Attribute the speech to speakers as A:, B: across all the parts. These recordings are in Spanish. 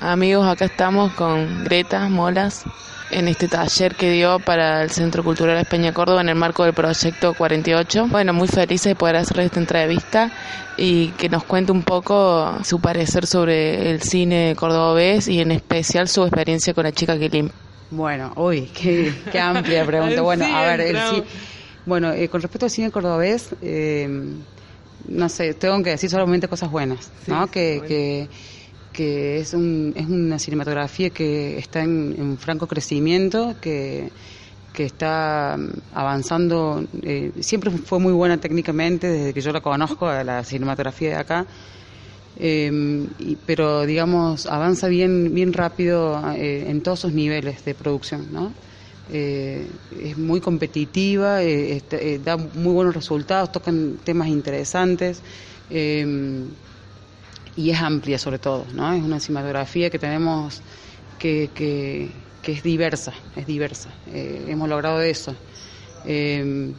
A: Amigos, acá estamos con Greta Molas en este taller que dio para el Centro Cultural España Córdoba en el marco del proyecto 48. Bueno, muy feliz de poder hacerle esta entrevista y que nos cuente un poco su parecer sobre el cine cordobés y en especial su experiencia con la chica que limpia.
B: Bueno, uy, qué, amplia pregunta. Bueno, a ver, el, bueno, eh, con respecto al cine cordobés, eh, no sé, tengo que decir solamente cosas buenas, ¿no? que, que que es, un, es una cinematografía que está en, franco crecimiento, que, que está mm, avanzando, eh, siempre fue muy buena técnicamente desde que yo la conozco, la cinematografía de acá, em, pero digamos, avanza bien, bien rápido eh, en todos sus niveles de producción, ¿no? Eh, es muy competitiva, da muy buenos resultados, tocan temas interesantes. Y es amplia sobre todo, ¿no? Es una cinematografía que tenemos que, que, es diversa, es diversa. Eh, hemos logrado eso. Eh,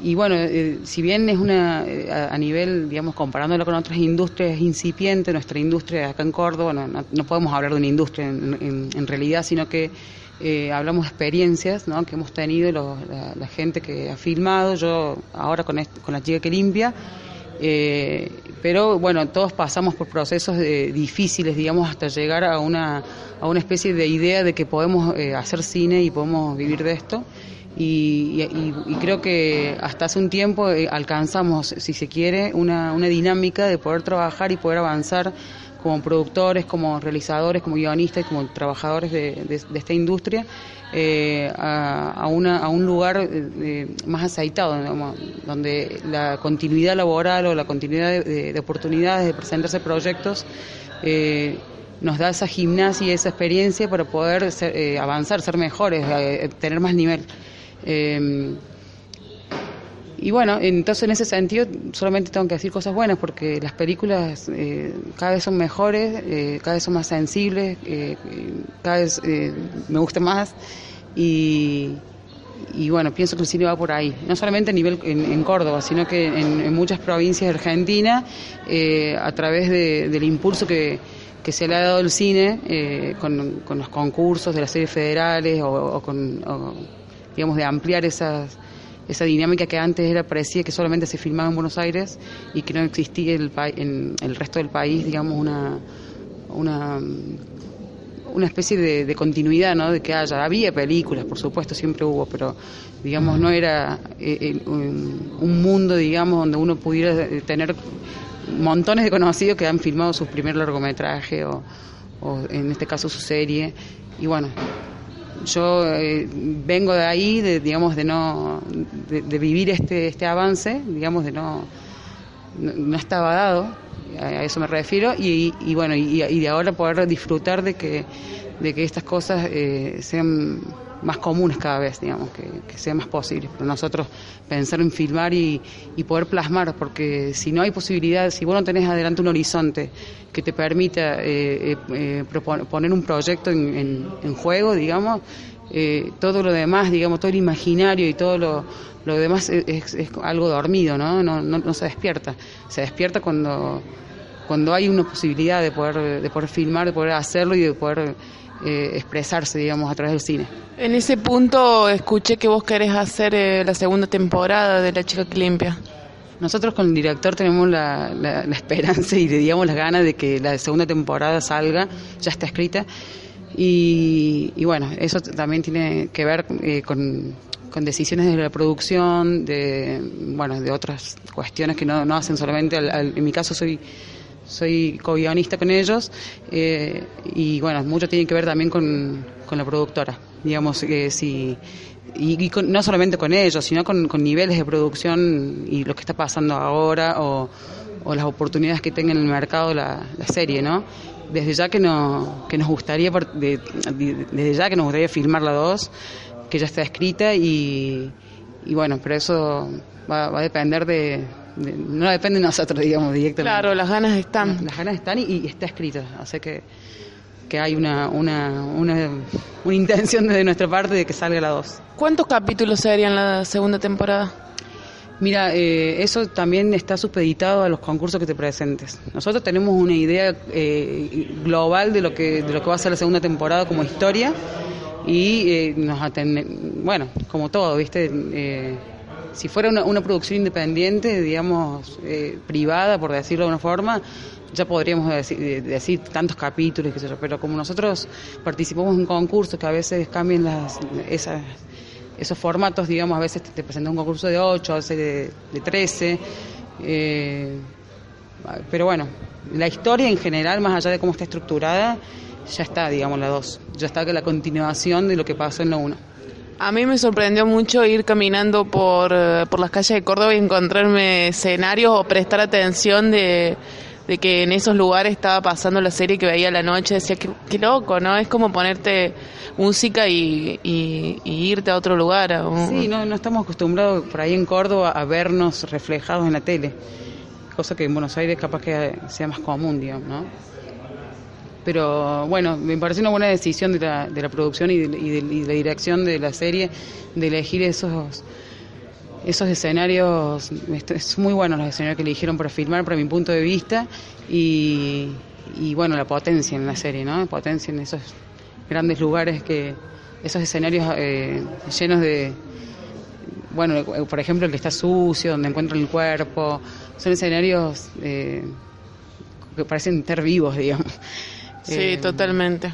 B: y bueno, eh, si bien es una, a, nivel, digamos, comparándolo con otras industrias, es incipiente, nuestra industria acá en Córdoba, no, no, podemos hablar de una industria en, en, realidad, sino que hablamos de experiencias ¿no? que hemos tenido, la, gente que ha filmado, yo ahora con, con la chica que limpia, eh, pero bueno, todos pasamos por procesos difíciles, digamos, hasta llegar a una, a una especie de idea de que podemos eh, hacer cine y podemos vivir de esto. Y, creo que hasta hace un tiempo eh, alcanzamos, si se quiere, una, una dinámica de poder trabajar y poder avanzar como productores, como realizadores, como guionistas, como trabajadores de, esta industria, eh, a, una, a un lugar eh, más aceitado, donde la continuidad laboral o la continuidad de, oportunidades de presentarse proyectos eh, nos da esa gimnasia y esa experiencia para poder avanzar, ser mejores, tener más nivel. Y bueno, entonces en ese sentido solamente tengo que decir cosas buenas porque las películas eh, cada vez son mejores, eh, cada vez son más sensibles, eh, cada vez me gusta más. Y, y, bueno, pienso que el cine va por ahí, no solamente a nivel en, Córdoba, sino que en, muchas provincias de Argentina, a través del impulso que, que se le ha dado el cine con, con, los concursos de las series federales o, o con, digamos, de ampliar esas esa dinámica que antes era parecía que solamente se filmaba en Buenos Aires y que no existía el, en el resto del país, digamos, una, una, una especie de, continuidad, ¿no? De que haya, había películas, por supuesto, siempre hubo, pero, digamos, no era eh, un mundo, digamos, donde uno pudiera eh, tener montones de conocidos que han filmado sus primer largometraje o, o en este caso su serie. Y bueno, yo eh, vengo de ahí, de, digamos, de no, de, vivir este, este avance, digamos, de no, no, estaba dado, a eso me refiero, y, y bueno, y, y, de ahora poder disfrutar de que, de que estas cosas eh, sean más comunes cada vez, digamos, que, sea más posible. Pero nosotros pensar en filmar y, poder plasmar, porque si no hay posibilidad, si vos no tenés adelante un horizonte que te permita eh, eh, eh poner un proyecto en, en, juego, digamos, eh, todo lo demás, digamos, todo el imaginario y todo lo, demás es, es, algo dormido, ¿no? No, ¿no? no se despierta. Se despierta cuando cuando hay una posibilidad de poder de poder filmar, de poder hacerlo y de poder eh, expresarse, digamos, a través del cine.
A: En ese punto escuché que vos querés hacer eh, la segunda temporada de La chica que limpia.
B: Nosotros con el director tenemos la, esperanza y digamos las ganas de que la segunda temporada salga, ya está escrita. Y, bueno, eso también tiene que ver eh, con, decisiones de la producción, de bueno, de otras cuestiones que no, no hacen solamente, en mi caso soy soy co-guionista con ellos eh, y bueno, mucho tiene que ver también con, la productora, digamos, que si, y, no solamente con ellos, sino con, niveles de producción y lo que está pasando ahora o, las oportunidades que tenga en el mercado la, serie, ¿no? desde ya que, no, que nos gustaría, desde ya que nos gustaría filmar la 2, que ya está escrita y, y bueno, pero eso va, va a depender de, no depende de nosotros, digamos, directamente.
A: Claro, las ganas están.
B: Las, ganas están y, está escrito, así que, que hay una, una, una, una intención desde nuestra parte de que salga la 2.
A: ¿Cuántos capítulos serían la segunda temporada?
B: Mira, eh, eso también está supeditado a los concursos que te presentes. Nosotros tenemos una idea eh, global de lo que de lo que va a ser la segunda temporada como historia y eh, nos atenden, bueno, como todo, ¿viste? si fuera una, producción independiente, digamos, privada, por decirlo de una forma, ya podríamos decir, decir tantos capítulos, pero como nosotros participamos en concursos que a veces cambian las esas esos formatos, digamos, a veces te, presenta un concurso de 8, a veces de, de 13. Eh, pero bueno, la historia en general, más allá de cómo está estructurada, ya está, digamos, la 2. Ya está que la continuación de lo que pasó en la 1.
A: A mí me sorprendió mucho ir caminando por, eh, por las calles de Córdoba y encontrarme escenarios o prestar atención de de que en esos lugares estaba pasando la serie que veía la noche, decía, qué, qué loco, ¿no? Es como ponerte música y, irte a otro lugar.
B: Sí, no, no estamos acostumbrados por ahí en Córdoba a vernos reflejados en la tele, cosa que en Buenos Aires capaz que sea más común, digamos, ¿no? Pero bueno, me parece una buena decisión de la, de la producción y de la dirección de la serie de elegir esos esos escenarios, es muy buenos los escenarios que eligieron para filmar, para mi punto de vista, y, bueno, la potencia en la serie, ¿no? Potencia en esos grandes lugares que, esos escenarios eh, llenos de, bueno, por ejemplo, el que está sucio, donde encuentran el cuerpo, son escenarios eh, que parecen ser vivos, digamos.
A: Sí, eh, totalmente.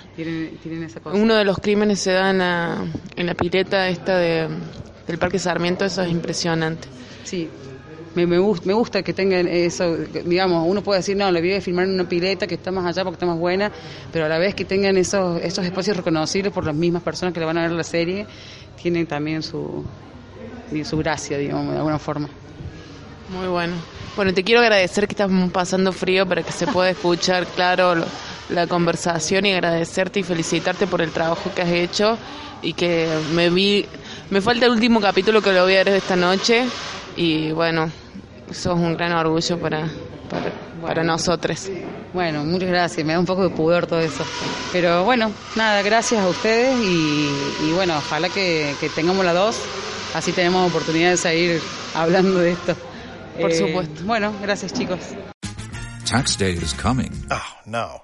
A: Uno de los crímenes se da en la, en la pileta esta de del Parque Sarmiento, eso es impresionante.
B: Sí, me, me, gusta, me gusta que tengan eso, digamos, uno puede decir, no, la voy a filmar en una pileta que está más allá porque está más buena, pero a la vez que tengan esos, esos espacios reconocibles por las mismas personas que le van a ver la serie, tienen también su, su gracia, digamos, de alguna forma.
A: Muy bueno. Bueno, te quiero agradecer que estamos pasando frío para que se pueda escuchar, claro, la conversación y agradecerte y felicitarte por el trabajo que has hecho y que me vi me falta el último capítulo que lo voy a ver esta noche y bueno, eso es un gran orgullo para, para, nosotros.
B: Bueno, muchas gracias, me da un poco de pudor todo eso. Pero bueno, nada, gracias a ustedes y, bueno, ojalá que, tengamos la dos, así tenemos oportunidad de seguir hablando de esto.
A: Por eh, supuesto.
B: Bueno, gracias chicos.
C: Tax day is coming.
D: Oh, no.